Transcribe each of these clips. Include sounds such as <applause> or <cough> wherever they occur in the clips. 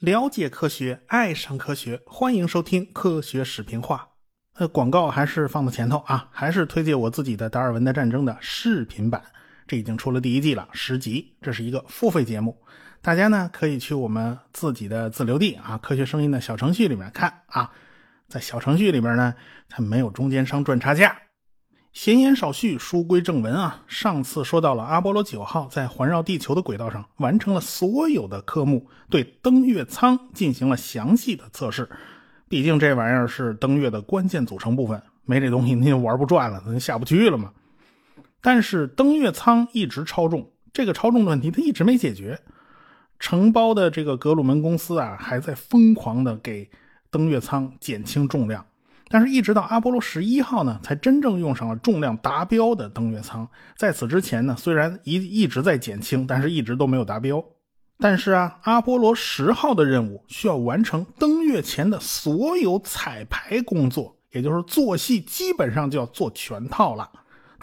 了解科学，爱上科学，欢迎收听科学视频化。呃，广告还是放在前头啊，还是推荐我自己的《达尔文的战争》的视频版，这已经出了第一季了，十集，这是一个付费节目，大家呢可以去我们自己的自留地啊，科学声音的小程序里面看啊，在小程序里边呢，它没有中间商赚差价。闲言少叙，书归正文啊，上次说到了阿波罗九号在环绕地球的轨道上完成了所有的科目，对登月舱进行了详细的测试。毕竟这玩意儿是登月的关键组成部分，没这东西您就玩不转了，您下不去了嘛。但是登月舱一直超重，这个超重的问题它一直没解决。承包的这个格鲁门公司啊，还在疯狂的给登月舱减轻重量，但是一直到阿波罗十一号呢，才真正用上了重量达标的登月舱。在此之前呢，虽然一一直在减轻，但是一直都没有达标。但是啊，阿波罗十号的任务需要完成登月前的所有彩排工作，也就是做戏基本上就要做全套了。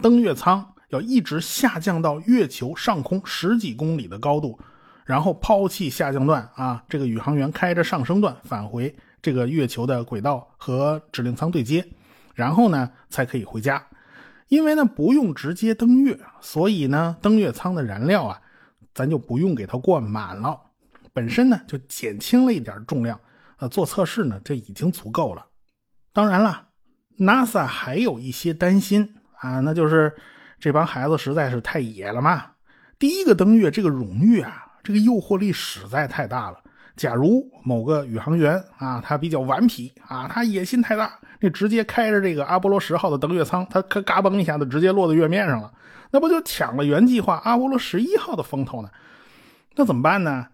登月舱要一直下降到月球上空十几公里的高度，然后抛弃下降段啊，这个宇航员开着上升段返回这个月球的轨道和指令舱对接，然后呢才可以回家。因为呢不用直接登月，所以呢登月舱的燃料啊。咱就不用给它灌满了，本身呢就减轻了一点重量，呃，做测试呢这已经足够了。当然了，NASA 还有一些担心啊，那就是这帮孩子实在是太野了嘛。第一个登月这个荣誉啊，这个诱惑力实在太大了。假如某个宇航员啊，他比较顽皮啊，他野心太大，那直接开着这个阿波罗十号的登月舱，他可嘎嘣一下子直接落到月面上了。那不就抢了原计划阿波罗十一号的风头呢？那怎么办呢？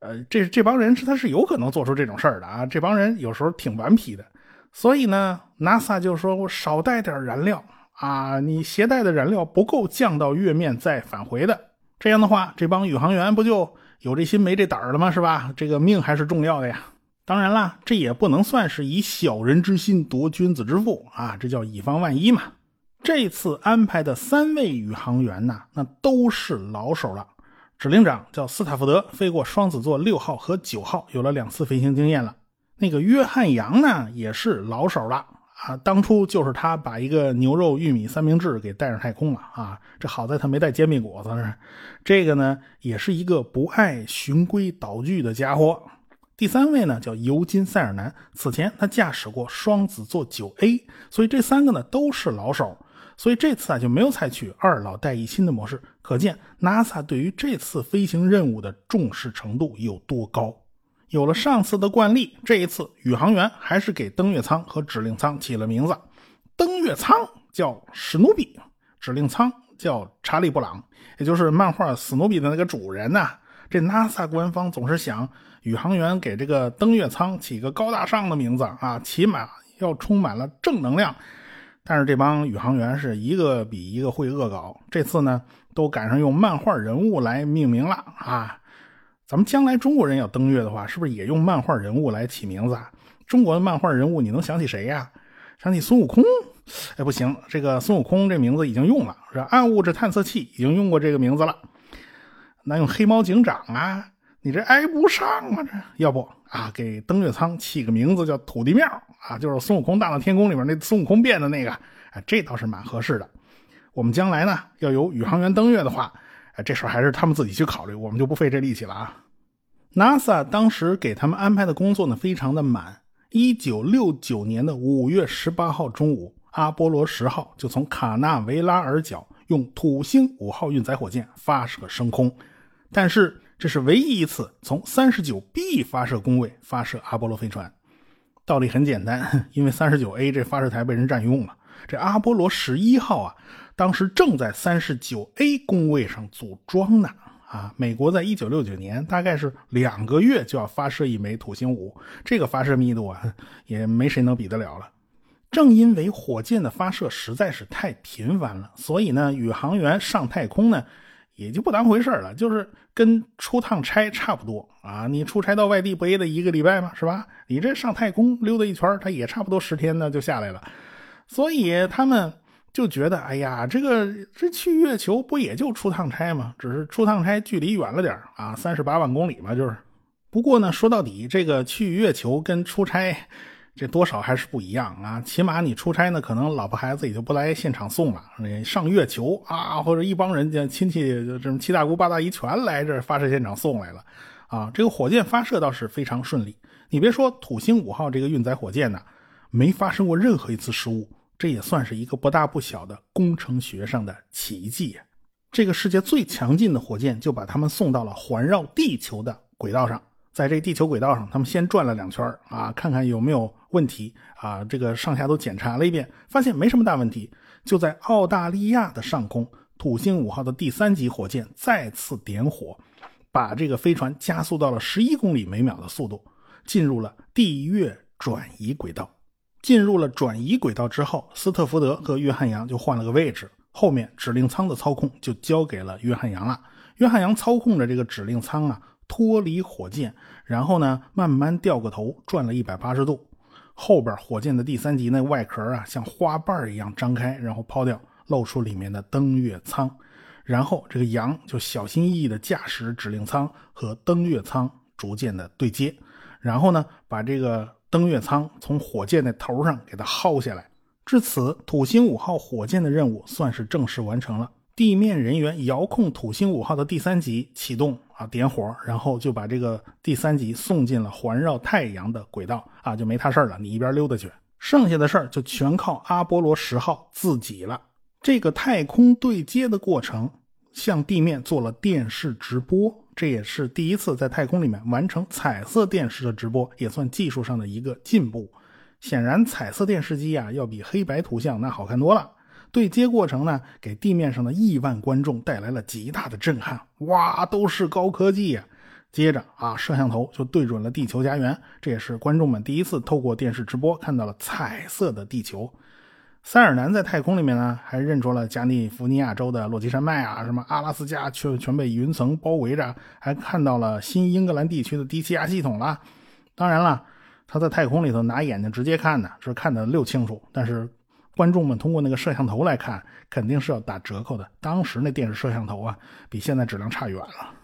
呃，这这帮人是他是有可能做出这种事儿的啊！这帮人有时候挺顽皮的，所以呢，NASA 就说我少带点燃料啊，你携带的燃料不够降到月面再返回的，这样的话，这帮宇航员不就有这心没这胆儿了吗？是吧？这个命还是重要的呀。当然啦，这也不能算是以小人之心夺君子之腹啊，这叫以防万一嘛。这次安排的三位宇航员呢，那都是老手了。指令长叫斯塔福德，飞过双子座六号和九号，有了两次飞行经验了。那个约翰杨呢，也是老手了啊。当初就是他把一个牛肉玉米三明治给带上太空了啊。这好在他没带煎饼果子。这个呢，也是一个不爱循规蹈矩的家伙。第三位呢，叫尤金塞尔南，此前他驾驶过双子座九 A，所以这三个呢都是老手。所以这次啊就没有采取二老带一新的模式，可见 NASA 对于这次飞行任务的重视程度有多高。有了上次的惯例，这一次宇航员还是给登月舱和指令舱起了名字。登月舱叫史努比，指令舱叫查理布朗，也就是漫画史努比的那个主人呐。这 NASA 官方总是想宇航员给这个登月舱起个高大上的名字啊，起码要充满了正能量。但是这帮宇航员是一个比一个会恶搞，这次呢都赶上用漫画人物来命名了啊！咱们将来中国人要登月的话，是不是也用漫画人物来起名字啊？中国的漫画人物你能想起谁呀？想起孙悟空？哎，不行，这个孙悟空这名字已经用了，是暗物质探测器已经用过这个名字了。那用黑猫警长啊？你这挨不上啊！这要不啊，给登月舱起个名字叫土地庙啊，就是孙悟空大闹天宫里面那孙悟空变的那个，啊，这倒是蛮合适的。我们将来呢要有宇航员登月的话，哎，这事儿还是他们自己去考虑，我们就不费这力气了啊。NASA 当时给他们安排的工作呢非常的满。一九六九年的五月十八号中午，阿波罗十号就从卡纳维拉尔角用土星五号运载火箭发射升空，但是。这是唯一一次从三十九 B 发射工位发射阿波罗飞船。道理很简单，因为三十九 A 这发射台被人占用了。这阿波罗十一号啊，当时正在三十九 A 工位上组装呢。啊，美国在一九六九年大概是两个月就要发射一枚土星五，这个发射密度啊，也没谁能比得了了。正因为火箭的发射实在是太频繁了，所以呢，宇航员上太空呢。也就不当回事了，就是跟出趟差差不多啊。你出差到外地不也得一个礼拜吗？是吧？你这上太空溜达一圈，他也差不多十天呢就下来了。所以他们就觉得，哎呀，这个这去月球不也就出趟差吗？只是出趟差距离远了点啊，三十八万公里嘛，就是。不过呢，说到底，这个去月球跟出差，这多少还是不一样啊。起码你出差呢，可能老婆孩子也就不来现场送了。上月球啊，或者一帮人家亲戚，这么七大姑八大姨全来这发射现场送来了啊。这个火箭发射倒是非常顺利。你别说土星五号这个运载火箭呢，没发生过任何一次失误。这也算是一个不大不小的工程学上的奇迹呀。这个世界最强劲的火箭就把他们送到了环绕地球的轨道上，在这地球轨道上，他们先转了两圈啊，看看有没有问题啊。这个上下都检查了一遍，发现没什么大问题。就在澳大利亚的上空，土星五号的第三级火箭再次点火，把这个飞船加速到了十一公里每秒的速度，进入了地月转移轨道。进入了转移轨道之后，斯特福德和约翰杨就换了个位置，后面指令舱的操控就交给了约翰杨了。约翰杨操控着这个指令舱啊，脱离火箭，然后呢，慢慢掉个头，转了一百八十度。后边火箭的第三级那外壳啊，像花瓣一样张开，然后抛掉，露出里面的登月舱。然后这个杨就小心翼翼地驾驶指令舱和登月舱逐渐的对接，然后呢，把这个。登月舱从火箭的头上给它薅下来，至此，土星五号火箭的任务算是正式完成了。地面人员遥控土星五号的第三级启动啊，点火，然后就把这个第三级送进了环绕太阳的轨道啊，就没他事了，你一边溜达去。剩下的事儿就全靠阿波罗十号自己了。这个太空对接的过程，向地面做了电视直播。这也是第一次在太空里面完成彩色电视的直播，也算技术上的一个进步。显然，彩色电视机啊要比黑白图像那好看多了。对接过程呢，给地面上的亿万观众带来了极大的震撼。哇，都是高科技呀！接着啊，摄像头就对准了地球家园，这也是观众们第一次透过电视直播看到了彩色的地球。塞尔南在太空里面呢，还认出了加利福尼亚州的落基山脉啊，什么阿拉斯加全全被云层包围着，还看到了新英格兰地区的低气压系统了。当然了，他在太空里头拿眼睛直接看的，是看得六清楚。但是观众们通过那个摄像头来看，肯定是要打折扣的。当时那电视摄像头啊，比现在质量差远了。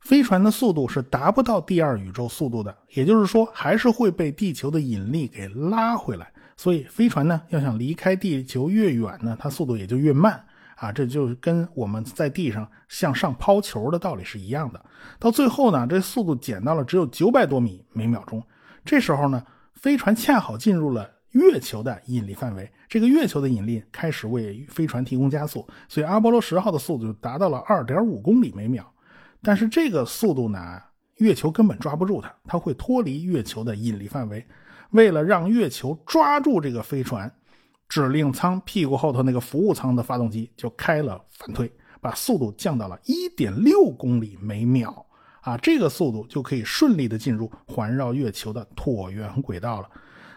飞船的速度是达不到第二宇宙速度的，也就是说，还是会被地球的引力给拉回来。所以飞船呢，要想离开地球越远呢，它速度也就越慢啊。这就跟我们在地上向上抛球的道理是一样的。到最后呢，这速度减到了只有九百多米每秒钟。这时候呢，飞船恰好进入了月球的引力范围，这个月球的引力开始为飞船提供加速，所以阿波罗十号的速度就达到了二点五公里每秒。但是这个速度呢，月球根本抓不住它，它会脱离月球的引力范围。为了让月球抓住这个飞船，指令舱屁股后头那个服务舱的发动机就开了反推，把速度降到了一点六公里每秒。啊，这个速度就可以顺利的进入环绕月球的椭圆轨道了。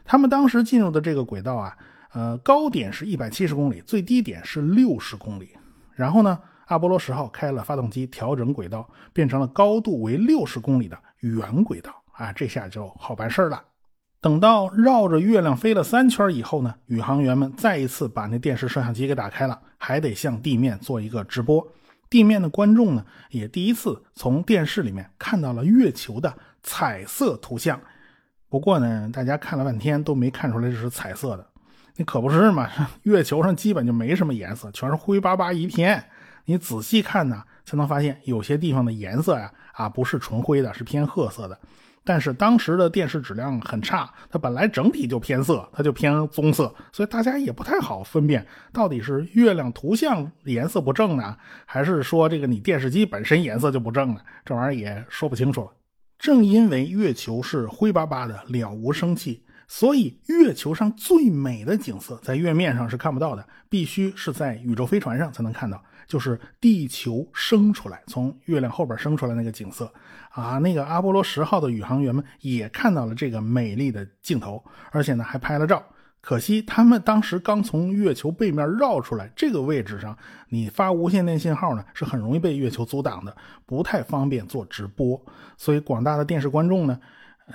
他们当时进入的这个轨道啊，呃，高点是一百七十公里，最低点是六十公里。然后呢，阿波罗十号开了发动机，调整轨道，变成了高度为六十公里的圆轨道。啊，这下就好办事儿了。等到绕着月亮飞了三圈以后呢，宇航员们再一次把那电视摄像机给打开了，还得向地面做一个直播。地面的观众呢，也第一次从电视里面看到了月球的彩色图像。不过呢，大家看了半天都没看出来这是彩色的，那可不是嘛？月球上基本就没什么颜色，全是灰巴巴一片。你仔细看呢，才能发现有些地方的颜色呀，啊，不是纯灰的，是偏褐色的。但是当时的电视质量很差，它本来整体就偏色，它就偏棕色，所以大家也不太好分辨到底是月亮图像颜色不正呢，还是说这个你电视机本身颜色就不正呢？这玩意儿也说不清楚了。正因为月球是灰巴巴的，了无生气，所以月球上最美的景色在月面上是看不到的，必须是在宇宙飞船上才能看到。就是地球升出来，从月亮后边升出来那个景色啊，那个阿波罗十号的宇航员们也看到了这个美丽的镜头，而且呢还拍了照。可惜他们当时刚从月球背面绕出来，这个位置上你发无线电信号呢是很容易被月球阻挡的，不太方便做直播。所以广大的电视观众呢，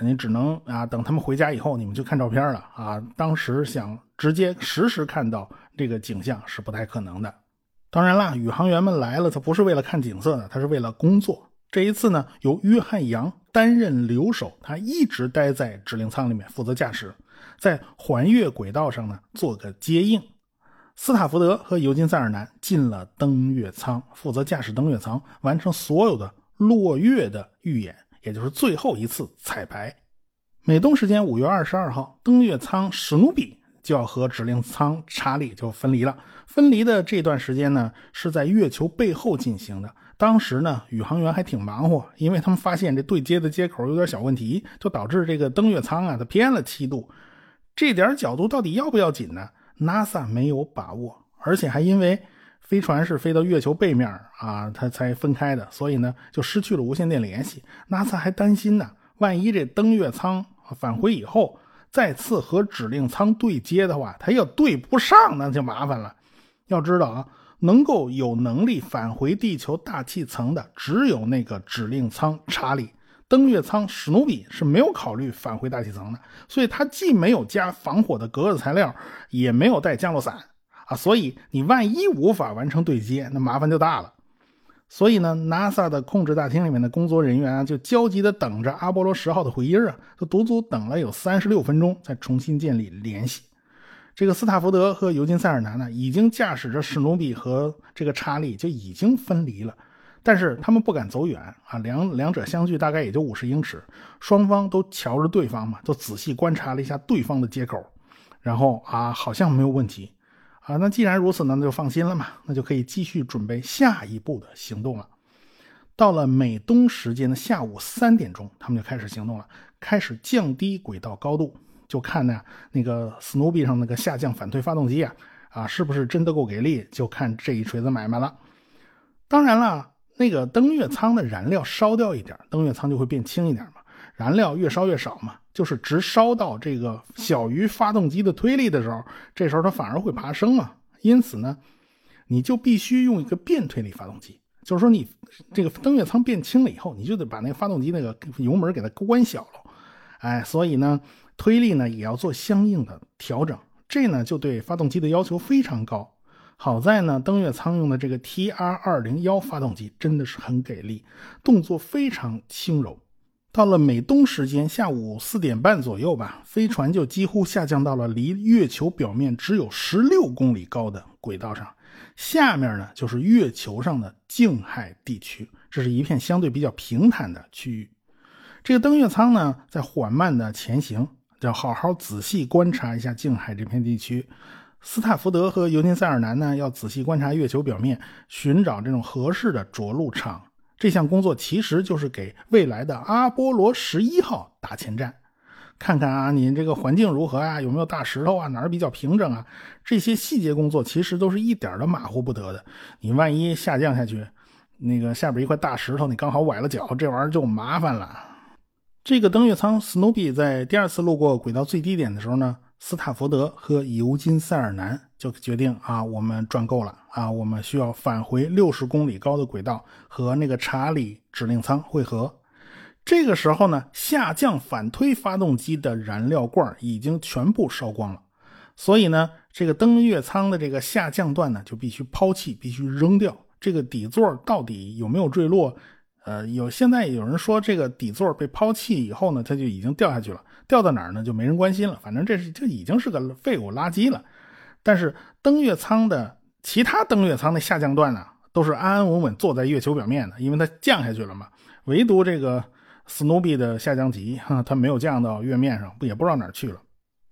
你只能啊等他们回家以后，你们就看照片了啊。当时想直接实时看到这个景象是不太可能的。当然啦，宇航员们来了，他不是为了看景色的，他是为了工作。这一次呢，由约翰杨担任留守，他一直待在指令舱里面负责驾驶，在环月轨道上呢做个接应。斯塔福德和尤金·塞尔南进了登月舱，负责驾驶登月舱，完成所有的落月的预演，也就是最后一次彩排。美东时间五月二十二号，登月舱史努比就要和指令舱查理就分离了。分离的这段时间呢，是在月球背后进行的。当时呢，宇航员还挺忙活，因为他们发现这对接的接口有点小问题，就导致这个登月舱啊，它偏了七度。这点角度到底要不要紧呢？NASA 没有把握，而且还因为飞船是飞到月球背面啊，它才分开的，所以呢就失去了无线电联系。NASA 还担心呢，万一这登月舱返回以后再次和指令舱对接的话，它要对不上，那就麻烦了。要知道啊，能够有能力返回地球大气层的，只有那个指令舱查理。登月舱史努比是没有考虑返回大气层的，所以它既没有加防火的隔热材料，也没有带降落伞啊，所以你万一无法完成对接，那麻烦就大了。所以呢，NASA 的控制大厅里面的工作人员啊，就焦急地等着阿波罗十号的回音啊，就足足等了有三十六分钟，才重新建立联系。这个斯塔福德和尤金·塞尔南呢，已经驾驶着史努比和这个查理就已经分离了。但是他们不敢走远啊，两两者相距大概也就五十英尺，双方都瞧着对方嘛，都仔细观察了一下对方的接口，然后啊，好像没有问题啊。那既然如此呢，那就放心了嘛，那就可以继续准备下一步的行动了。到了美东时间的下午三点钟，他们就开始行动了，开始降低轨道高度，就看呢那个史努比上那个下降反推发动机啊，啊，是不是真的够给力，就看这一锤子买卖了。当然了。那个登月舱的燃料烧掉一点，登月舱就会变轻一点嘛。燃料越烧越少嘛，就是直烧到这个小于发动机的推力的时候，这时候它反而会爬升嘛。因此呢，你就必须用一个变推力发动机，就是说你这个登月舱变轻了以后，你就得把那个发动机那个油门给它关小了。哎，所以呢，推力呢也要做相应的调整，这呢就对发动机的要求非常高。好在呢，登月舱用的这个 TR 二零幺发动机真的是很给力，动作非常轻柔。到了美东时间下午四点半左右吧，飞船就几乎下降到了离月球表面只有十六公里高的轨道上，下面呢就是月球上的静海地区，这是一片相对比较平坦的区域。这个登月舱呢在缓慢的前行，要好好仔细观察一下静海这片地区。斯塔福德和尤金·塞尔南呢，要仔细观察月球表面，寻找这种合适的着陆场。这项工作其实就是给未来的阿波罗十一号打前站，看看啊，你这个环境如何啊，有没有大石头啊，哪儿比较平整啊？这些细节工作其实都是一点都马虎不得的。你万一下降下去，那个下边一块大石头，你刚好崴了脚，这玩意儿就麻烦了。这个登月舱 Snoopy 在第二次路过轨道最低点的时候呢？斯塔福德和尤金·塞尔南就决定啊，我们赚够了啊，我们需要返回六十公里高的轨道和那个查理指令舱汇合。这个时候呢，下降反推发动机的燃料罐已经全部烧光了，所以呢，这个登月舱的这个下降段呢就必须抛弃，必须扔掉。这个底座到底有没有坠落？呃，有现在有人说这个底座被抛弃以后呢，它就已经掉下去了。掉到哪儿呢？就没人关心了。反正这是这已经是个废物垃圾了。但是登月舱的其他登月舱的下降段呢，都是安安稳稳坐在月球表面的，因为它降下去了嘛。唯独这个史努比的下降级哈，它没有降到月面上，不也不知道哪儿去了。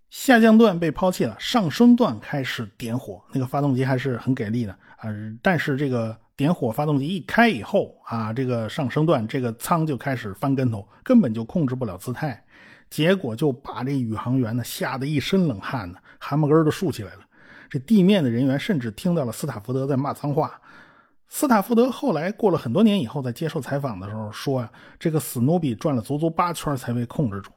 下降段被抛弃了，上升段开始点火，那个发动机还是很给力的啊。但是这个点火发动机一开以后啊，这个上升段这个舱就开始翻跟头，根本就控制不了姿态。结果就把这宇航员呢吓得一身冷汗呢，汗毛根都竖起来了。这地面的人员甚至听到了斯塔福德在骂脏话。斯塔福德后来过了很多年以后，在接受采访的时候说啊，这个史努比转了足足八圈才被控制住。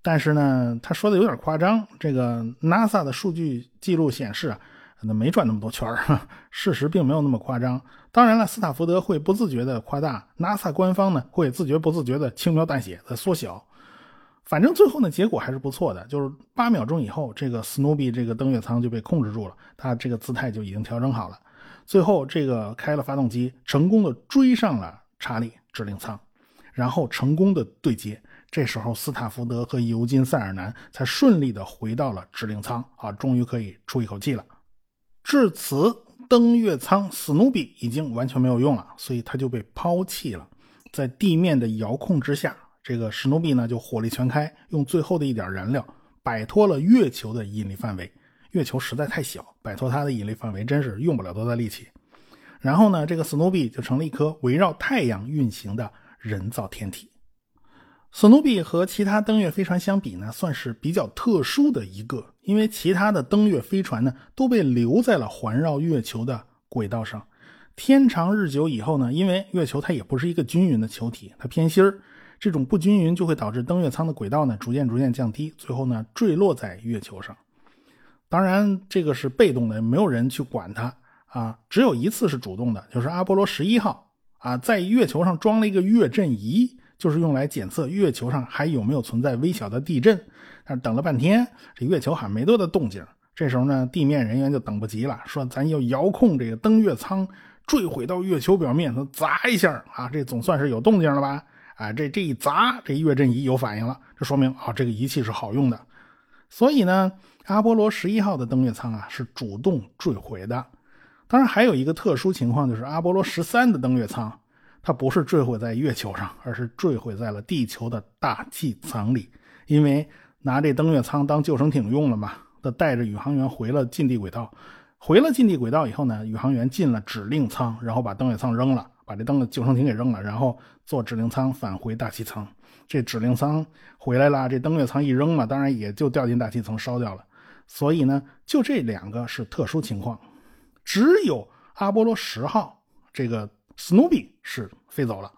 但是呢，他说的有点夸张。这个 NASA 的数据记录显示啊，那没转那么多圈 <laughs> 事实并没有那么夸张。当然了，斯塔福德会不自觉的夸大，NASA 官方呢会自觉不自觉的轻描淡写的缩小。反正最后呢，结果还是不错的，就是八秒钟以后，这个史努比这个登月舱就被控制住了，它这个姿态就已经调整好了。最后，这个开了发动机，成功的追上了查理指令舱，然后成功的对接。这时候，斯塔福德和尤金·塞尔南才顺利的回到了指令舱，啊，终于可以出一口气了。至此，登月舱史努比已经完全没有用了，所以他就被抛弃了。在地面的遥控之下，这个史努比呢就火力全开，用最后的一点燃料摆脱了月球的引力范围。月球实在太小，摆脱它的引力范围真是用不了多大力气。然后呢，这个史努比就成了一颗围绕太阳运行的人造天体。史努比和其他登月飞船相比呢，算是比较特殊的一个，因为其他的登月飞船呢都被留在了环绕月球的轨道上。天长日久以后呢，因为月球它也不是一个均匀的球体，它偏心儿，这种不均匀就会导致登月舱的轨道呢逐渐逐渐降低，最后呢坠落在月球上。当然，这个是被动的，没有人去管它啊。只有一次是主动的，就是阿波罗十一号啊，在月球上装了一个月震仪。就是用来检测月球上还有没有存在微小的地震，但是等了半天，这月球还没多大动静。这时候呢，地面人员就等不及了，说咱要遥控这个登月舱坠毁到月球表面，砸一下啊，这总算是有动静了吧？啊，这这一砸，这月震仪有反应了，这说明啊，这个仪器是好用的。所以呢，阿波罗十一号的登月舱啊是主动坠毁的。当然，还有一个特殊情况，就是阿波罗十三的登月舱。它不是坠毁在月球上，而是坠毁在了地球的大气层里。因为拿这登月舱当救生艇用了嘛，它带着宇航员回了近地轨道。回了近地轨道以后呢，宇航员进了指令舱，然后把登月舱扔了，把这登救生艇给扔了，然后坐指令舱返回大气层。这指令舱回来了，这登月舱一扔了，当然也就掉进大气层烧掉了。所以呢，就这两个是特殊情况，只有阿波罗十号这个。史努比是飞走了，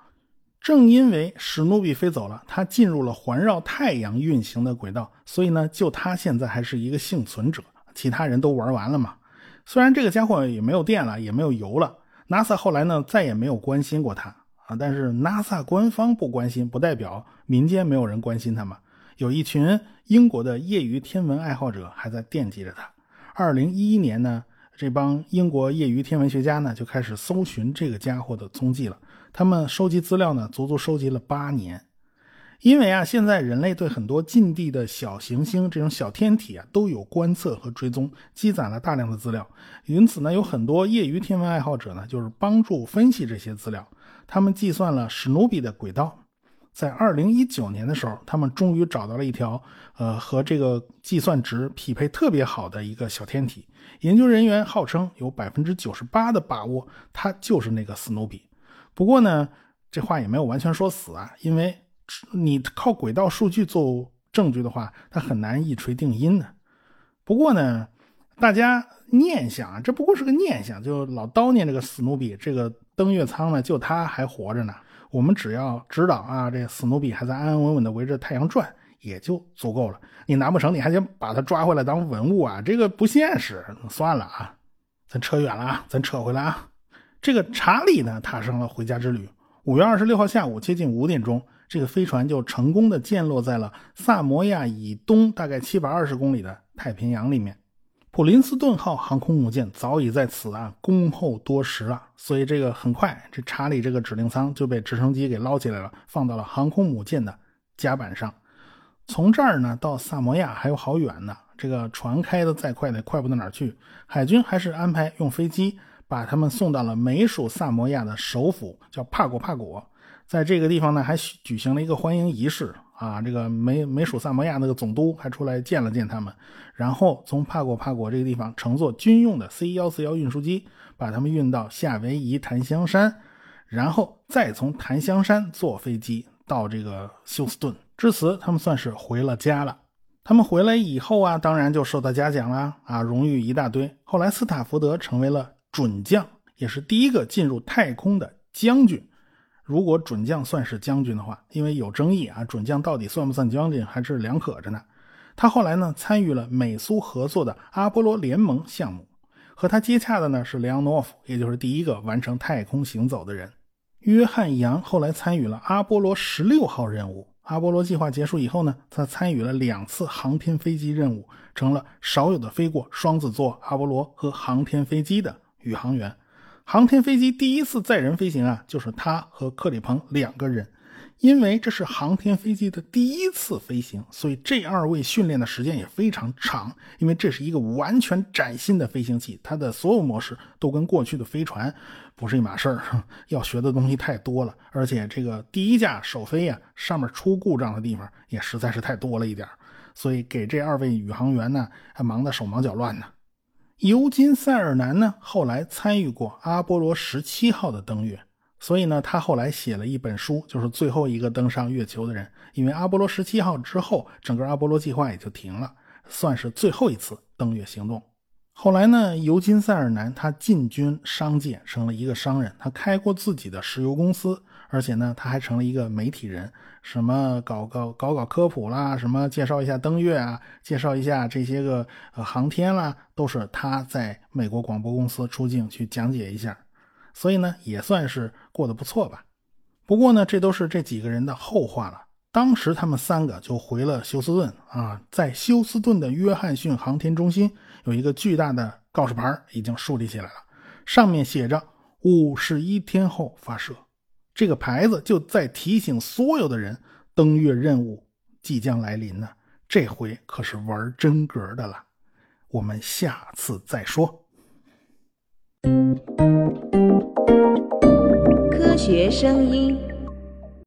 正因为史努比飞走了，它进入了环绕太阳运行的轨道，所以呢，就它现在还是一个幸存者，其他人都玩完了嘛。虽然这个家伙也没有电了，也没有油了，NASA 后来呢再也没有关心过他啊。但是 NASA 官方不关心，不代表民间没有人关心他嘛。有一群英国的业余天文爱好者还在惦记着他。二零一一年呢。这帮英国业余天文学家呢，就开始搜寻这个家伙的踪迹了。他们收集资料呢，足足收集了八年。因为啊，现在人类对很多近地的小行星这种小天体啊，都有观测和追踪，积攒了大量的资料。因此呢，有很多业余天文爱好者呢，就是帮助分析这些资料。他们计算了史努比的轨道。在二零一九年的时候，他们终于找到了一条，呃，和这个计算值匹配特别好的一个小天体。研究人员号称有百分之九十八的把握，它就是那个史努比。不过呢，这话也没有完全说死啊，因为你靠轨道数据做证据的话，它很难一锤定音的。不过呢，大家念想啊，这不过是个念想，就老叨念这个史努比，这个登月舱呢，就他还活着呢。我们只要知道啊，这史努比还在安安稳稳的围着太阳转，也就足够了。你难不成你还想把他抓回来当文物啊？这个不现实。算了啊，咱扯远了啊，咱扯回来啊。这个查理呢，踏上了回家之旅。五月二十六号下午接近五点钟，这个飞船就成功的降落在了萨摩亚以东大概七百二十公里的太平洋里面。普林斯顿号航空母舰早已在此啊恭候多时了，所以这个很快，这查理这个指令舱就被直升机给捞起来了，放到了航空母舰的甲板上。从这儿呢到萨摩亚还有好远呢，这个船开的再快也快不到哪儿去。海军还是安排用飞机把他们送到了美属萨摩亚的首府，叫帕果帕果，在这个地方呢还举行了一个欢迎仪式。啊，这个美美属萨摩亚那个总督还出来见了见他们，然后从帕果帕果这个地方乘坐军用的 C 幺四幺运输机把他们运到夏威夷檀香山，然后再从檀香山坐飞机到这个休斯顿。至此，他们算是回了家了。他们回来以后啊，当然就受到嘉奖啦，啊，荣誉一大堆。后来，斯塔福德成为了准将，也是第一个进入太空的将军。如果准将算是将军的话，因为有争议啊，准将到底算不算将军还是两可着呢。他后来呢参与了美苏合作的阿波罗联盟项目，和他接洽的呢是梁诺夫，也就是第一个完成太空行走的人。约翰杨后来参与了阿波罗十六号任务阿波罗计划结束以后呢，他参与了两次航天飞机任务，成了少有的飞过双子座阿波罗和航天飞机的宇航员。航天飞机第一次载人飞行啊，就是他和克里鹏两个人。因为这是航天飞机的第一次飞行，所以这二位训练的时间也非常长。因为这是一个完全崭新的飞行器，它的所有模式都跟过去的飞船不是一码事儿，要学的东西太多了。而且这个第一架首飞呀，上面出故障的地方也实在是太多了一点，所以给这二位宇航员呢，还忙得手忙脚乱呢。尤金·塞尔南呢，后来参与过阿波罗十七号的登月。所以呢，他后来写了一本书，就是最后一个登上月球的人。因为阿波罗十七号之后，整个阿波罗计划也就停了，算是最后一次登月行动。后来呢，尤金·塞尔南他进军商界，成了一个商人。他开过自己的石油公司，而且呢，他还成了一个媒体人，什么搞搞搞搞科普啦，什么介绍一下登月啊，介绍一下这些个呃航天啦，都是他在美国广播公司出镜去讲解一下。所以呢，也算是过得不错吧。不过呢，这都是这几个人的后话了。当时他们三个就回了休斯顿啊，在休斯顿的约翰逊航天中心有一个巨大的告示牌已经树立起来了，上面写着“五十一天后发射”。这个牌子就在提醒所有的人，登月任务即将来临呢。这回可是玩真格的了。我们下次再说。科学声音。